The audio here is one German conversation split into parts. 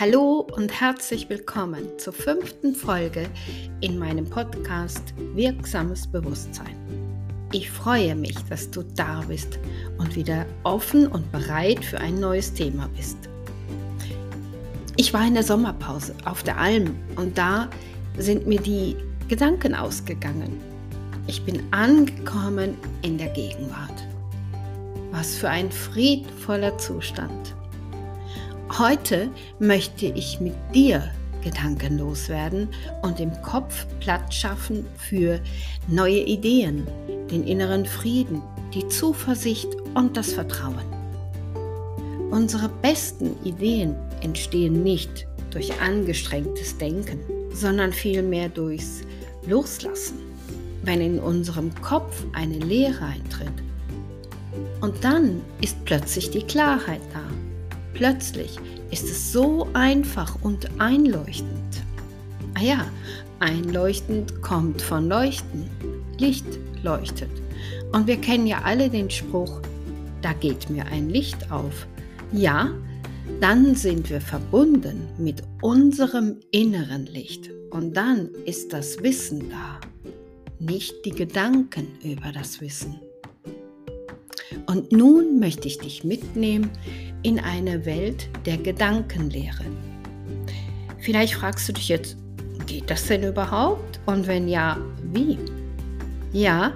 Hallo und herzlich willkommen zur fünften Folge in meinem Podcast Wirksames Bewusstsein. Ich freue mich, dass du da bist und wieder offen und bereit für ein neues Thema bist. Ich war in der Sommerpause auf der Alm und da sind mir die Gedanken ausgegangen. Ich bin angekommen in der Gegenwart. Was für ein friedvoller Zustand. Heute möchte ich mit dir gedankenlos werden und im Kopf Platz schaffen für neue Ideen, den inneren Frieden, die Zuversicht und das Vertrauen. Unsere besten Ideen entstehen nicht durch angestrengtes Denken, sondern vielmehr durchs Loslassen, wenn in unserem Kopf eine Leere eintritt. Und dann ist plötzlich die Klarheit da. Plötzlich ist es so einfach und einleuchtend. Ah ja, einleuchtend kommt von Leuchten. Licht leuchtet. Und wir kennen ja alle den Spruch, da geht mir ein Licht auf. Ja, dann sind wir verbunden mit unserem inneren Licht. Und dann ist das Wissen da, nicht die Gedanken über das Wissen. Und nun möchte ich dich mitnehmen in eine Welt der Gedankenlehre. Vielleicht fragst du dich jetzt, geht das denn überhaupt? Und wenn ja, wie? Ja,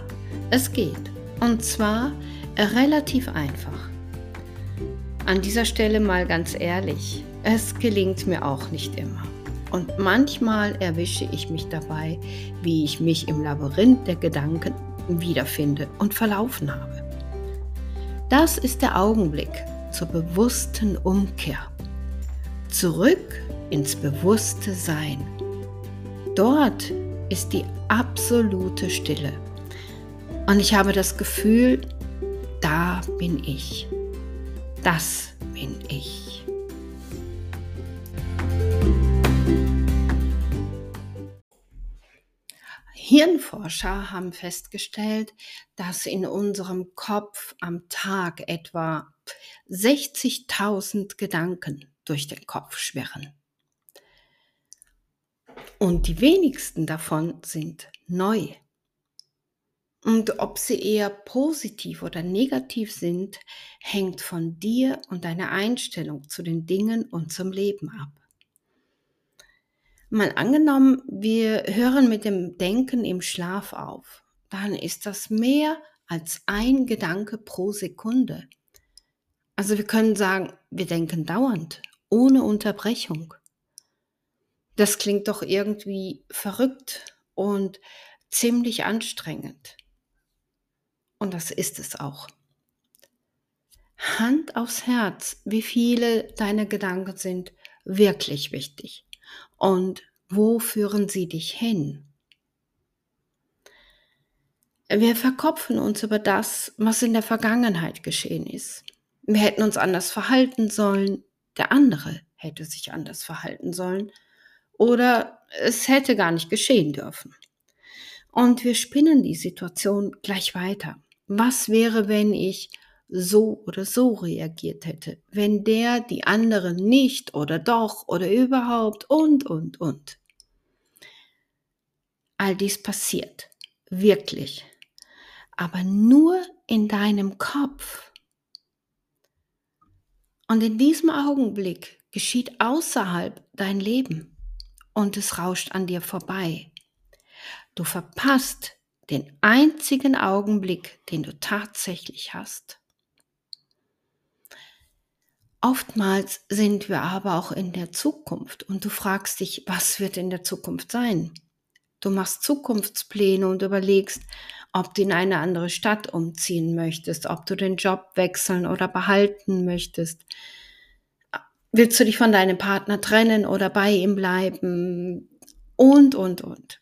es geht. Und zwar relativ einfach. An dieser Stelle mal ganz ehrlich, es gelingt mir auch nicht immer. Und manchmal erwische ich mich dabei, wie ich mich im Labyrinth der Gedanken wiederfinde und verlaufen habe. Das ist der Augenblick, zur bewussten Umkehr. Zurück ins bewusste Sein. Dort ist die absolute Stille. Und ich habe das Gefühl, da bin ich. Das bin ich. Hirnforscher haben festgestellt, dass in unserem Kopf am Tag etwa 60.000 Gedanken durch den Kopf schwirren. Und die wenigsten davon sind neu. Und ob sie eher positiv oder negativ sind, hängt von dir und deiner Einstellung zu den Dingen und zum Leben ab. Mal angenommen, wir hören mit dem Denken im Schlaf auf, dann ist das mehr als ein Gedanke pro Sekunde. Also wir können sagen, wir denken dauernd, ohne Unterbrechung. Das klingt doch irgendwie verrückt und ziemlich anstrengend. Und das ist es auch. Hand aufs Herz, wie viele deiner Gedanken sind wirklich wichtig und wo führen sie dich hin? Wir verkopfen uns über das, was in der Vergangenheit geschehen ist. Wir hätten uns anders verhalten sollen, der andere hätte sich anders verhalten sollen oder es hätte gar nicht geschehen dürfen. Und wir spinnen die Situation gleich weiter. Was wäre, wenn ich so oder so reagiert hätte, wenn der die andere nicht oder doch oder überhaupt und, und, und. All dies passiert, wirklich, aber nur in deinem Kopf. Und in diesem Augenblick geschieht außerhalb dein Leben und es rauscht an dir vorbei. Du verpasst den einzigen Augenblick, den du tatsächlich hast. Oftmals sind wir aber auch in der Zukunft und du fragst dich, was wird in der Zukunft sein? Du machst Zukunftspläne und überlegst, ob du in eine andere Stadt umziehen möchtest, ob du den Job wechseln oder behalten möchtest. Willst du dich von deinem Partner trennen oder bei ihm bleiben? Und, und, und.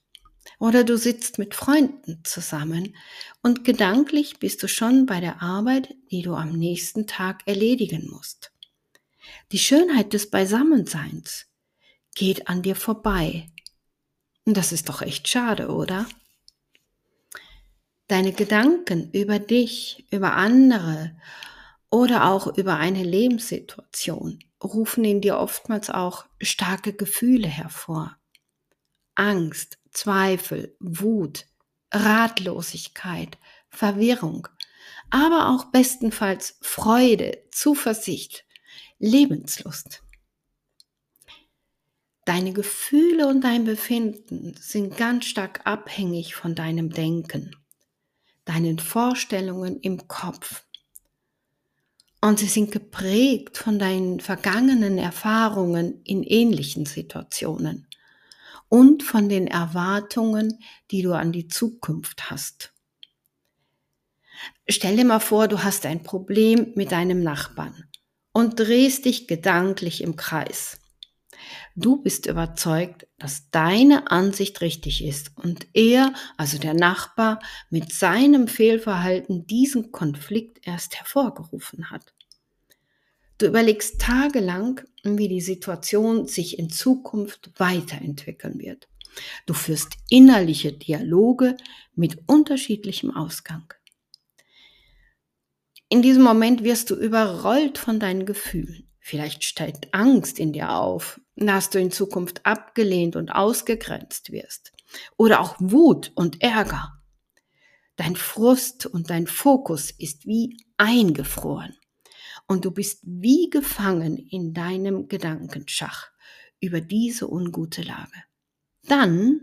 Oder du sitzt mit Freunden zusammen und gedanklich bist du schon bei der Arbeit, die du am nächsten Tag erledigen musst. Die Schönheit des Beisammenseins geht an dir vorbei. Und das ist doch echt schade, oder? Deine Gedanken über dich, über andere oder auch über eine Lebenssituation rufen in dir oftmals auch starke Gefühle hervor. Angst, Zweifel, Wut, Ratlosigkeit, Verwirrung, aber auch bestenfalls Freude, Zuversicht, Lebenslust. Deine Gefühle und dein Befinden sind ganz stark abhängig von deinem Denken, deinen Vorstellungen im Kopf. Und sie sind geprägt von deinen vergangenen Erfahrungen in ähnlichen Situationen und von den Erwartungen, die du an die Zukunft hast. Stell dir mal vor, du hast ein Problem mit deinem Nachbarn und drehst dich gedanklich im Kreis. Du bist überzeugt, dass deine Ansicht richtig ist und er, also der Nachbar, mit seinem Fehlverhalten diesen Konflikt erst hervorgerufen hat. Du überlegst tagelang, wie die Situation sich in Zukunft weiterentwickeln wird. Du führst innerliche Dialoge mit unterschiedlichem Ausgang. In diesem Moment wirst du überrollt von deinen Gefühlen. Vielleicht steigt Angst in dir auf, dass du in Zukunft abgelehnt und ausgegrenzt wirst. Oder auch Wut und Ärger. Dein Frust und dein Fokus ist wie eingefroren und du bist wie gefangen in deinem Gedankenschach über diese ungute Lage. Dann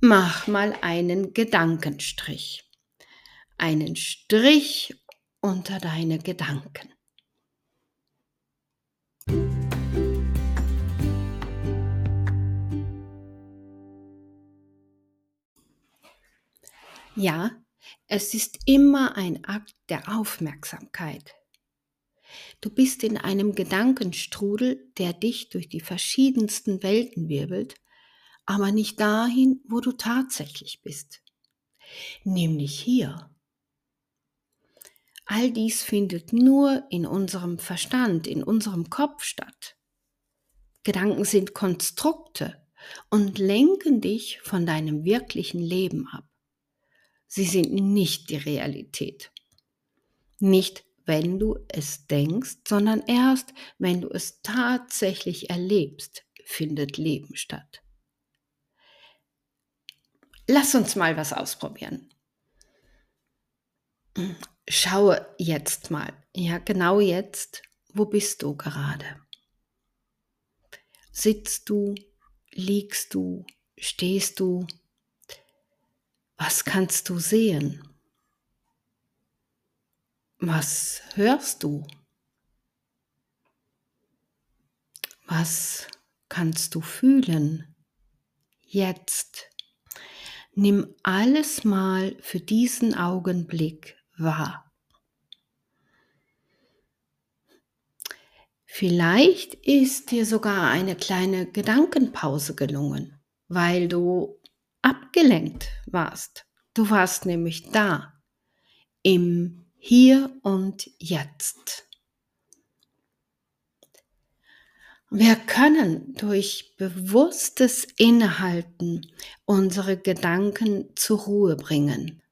mach mal einen Gedankenstrich. Einen Strich unter deine Gedanken. Ja, es ist immer ein Akt der Aufmerksamkeit. Du bist in einem Gedankenstrudel, der dich durch die verschiedensten Welten wirbelt, aber nicht dahin, wo du tatsächlich bist, nämlich hier. All dies findet nur in unserem Verstand, in unserem Kopf statt. Gedanken sind Konstrukte und lenken dich von deinem wirklichen Leben ab. Sie sind nicht die Realität. Nicht wenn du es denkst, sondern erst, wenn du es tatsächlich erlebst, findet Leben statt. Lass uns mal was ausprobieren. Schaue jetzt mal, ja genau jetzt, wo bist du gerade? Sitzt du, liegst du, stehst du? Was kannst du sehen? Was hörst du? Was kannst du fühlen? Jetzt. Nimm alles mal für diesen Augenblick wahr. Vielleicht ist dir sogar eine kleine Gedankenpause gelungen, weil du abgelenkt warst. Du warst nämlich da, im hier und jetzt. Wir können durch bewusstes Innehalten unsere Gedanken zur Ruhe bringen.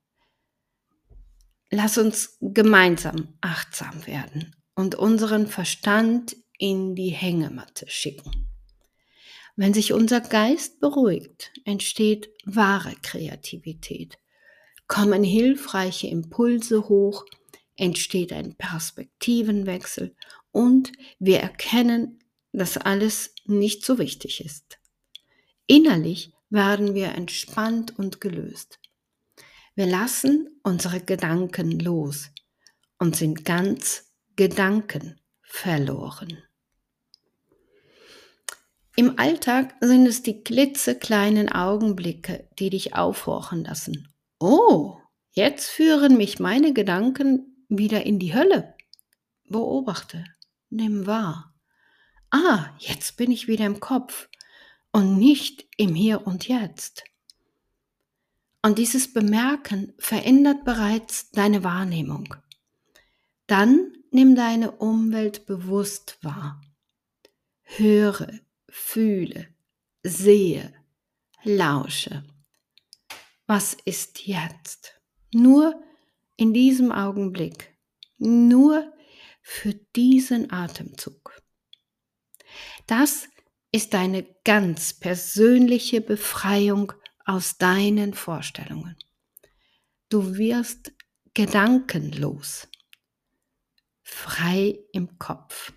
Lass uns gemeinsam achtsam werden und unseren Verstand in die Hängematte schicken. Wenn sich unser Geist beruhigt, entsteht wahre Kreativität kommen hilfreiche Impulse hoch, entsteht ein Perspektivenwechsel und wir erkennen, dass alles nicht so wichtig ist. Innerlich werden wir entspannt und gelöst. Wir lassen unsere Gedanken los und sind ganz Gedanken verloren. Im Alltag sind es die klitzekleinen Augenblicke, die dich aufhorchen lassen Oh, jetzt führen mich meine Gedanken wieder in die Hölle. Beobachte, nimm wahr. Ah, jetzt bin ich wieder im Kopf und nicht im Hier und Jetzt. Und dieses Bemerken verändert bereits deine Wahrnehmung. Dann nimm deine Umwelt bewusst wahr. Höre, fühle, sehe, lausche was ist jetzt? Nur in diesem Augenblick, nur für diesen Atemzug. Das ist deine ganz persönliche Befreiung aus deinen Vorstellungen. Du wirst gedankenlos, frei im Kopf.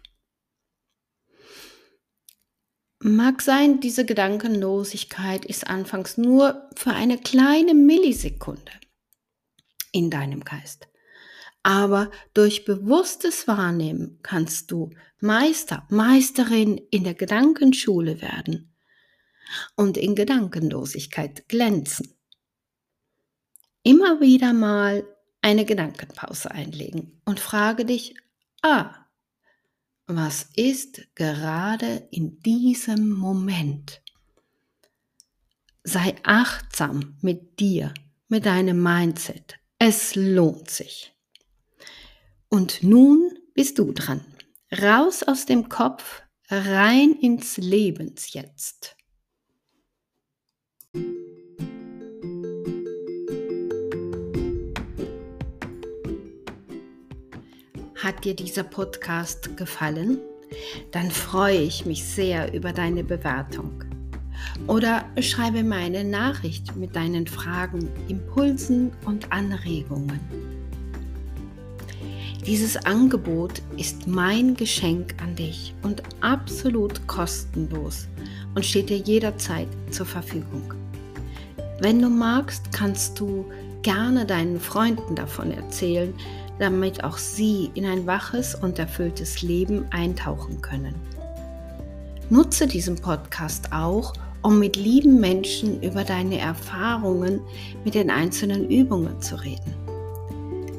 Mag sein, diese Gedankenlosigkeit ist anfangs nur für eine kleine Millisekunde in deinem Geist. Aber durch bewusstes Wahrnehmen kannst du Meister, Meisterin in der Gedankenschule werden und in Gedankenlosigkeit glänzen. Immer wieder mal eine Gedankenpause einlegen und frage dich, ah, was ist gerade in diesem Moment? Sei achtsam mit dir, mit deinem Mindset. Es lohnt sich. Und nun bist du dran. Raus aus dem Kopf, rein ins Lebensjetzt. Hat dir dieser Podcast gefallen? Dann freue ich mich sehr über deine Bewertung. Oder schreibe mir eine Nachricht mit deinen Fragen, Impulsen und Anregungen. Dieses Angebot ist mein Geschenk an dich und absolut kostenlos und steht dir jederzeit zur Verfügung. Wenn du magst, kannst du gerne deinen Freunden davon erzählen, damit auch sie in ein waches und erfülltes Leben eintauchen können. Nutze diesen Podcast auch, um mit lieben Menschen über deine Erfahrungen mit den einzelnen Übungen zu reden.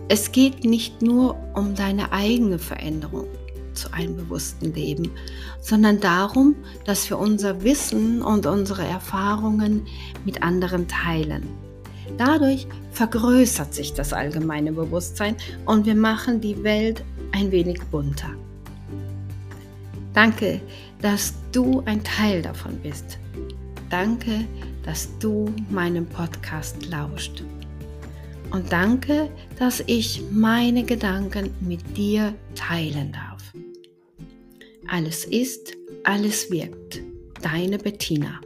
Es geht nicht nur um deine eigene Veränderung zu einem bewussten Leben, sondern darum, dass wir unser Wissen und unsere Erfahrungen mit anderen teilen. Dadurch vergrößert sich das allgemeine Bewusstsein und wir machen die Welt ein wenig bunter. Danke, dass du ein Teil davon bist. Danke, dass du meinem Podcast lauscht. Und danke, dass ich meine Gedanken mit dir teilen darf. Alles ist, alles wirkt. Deine Bettina.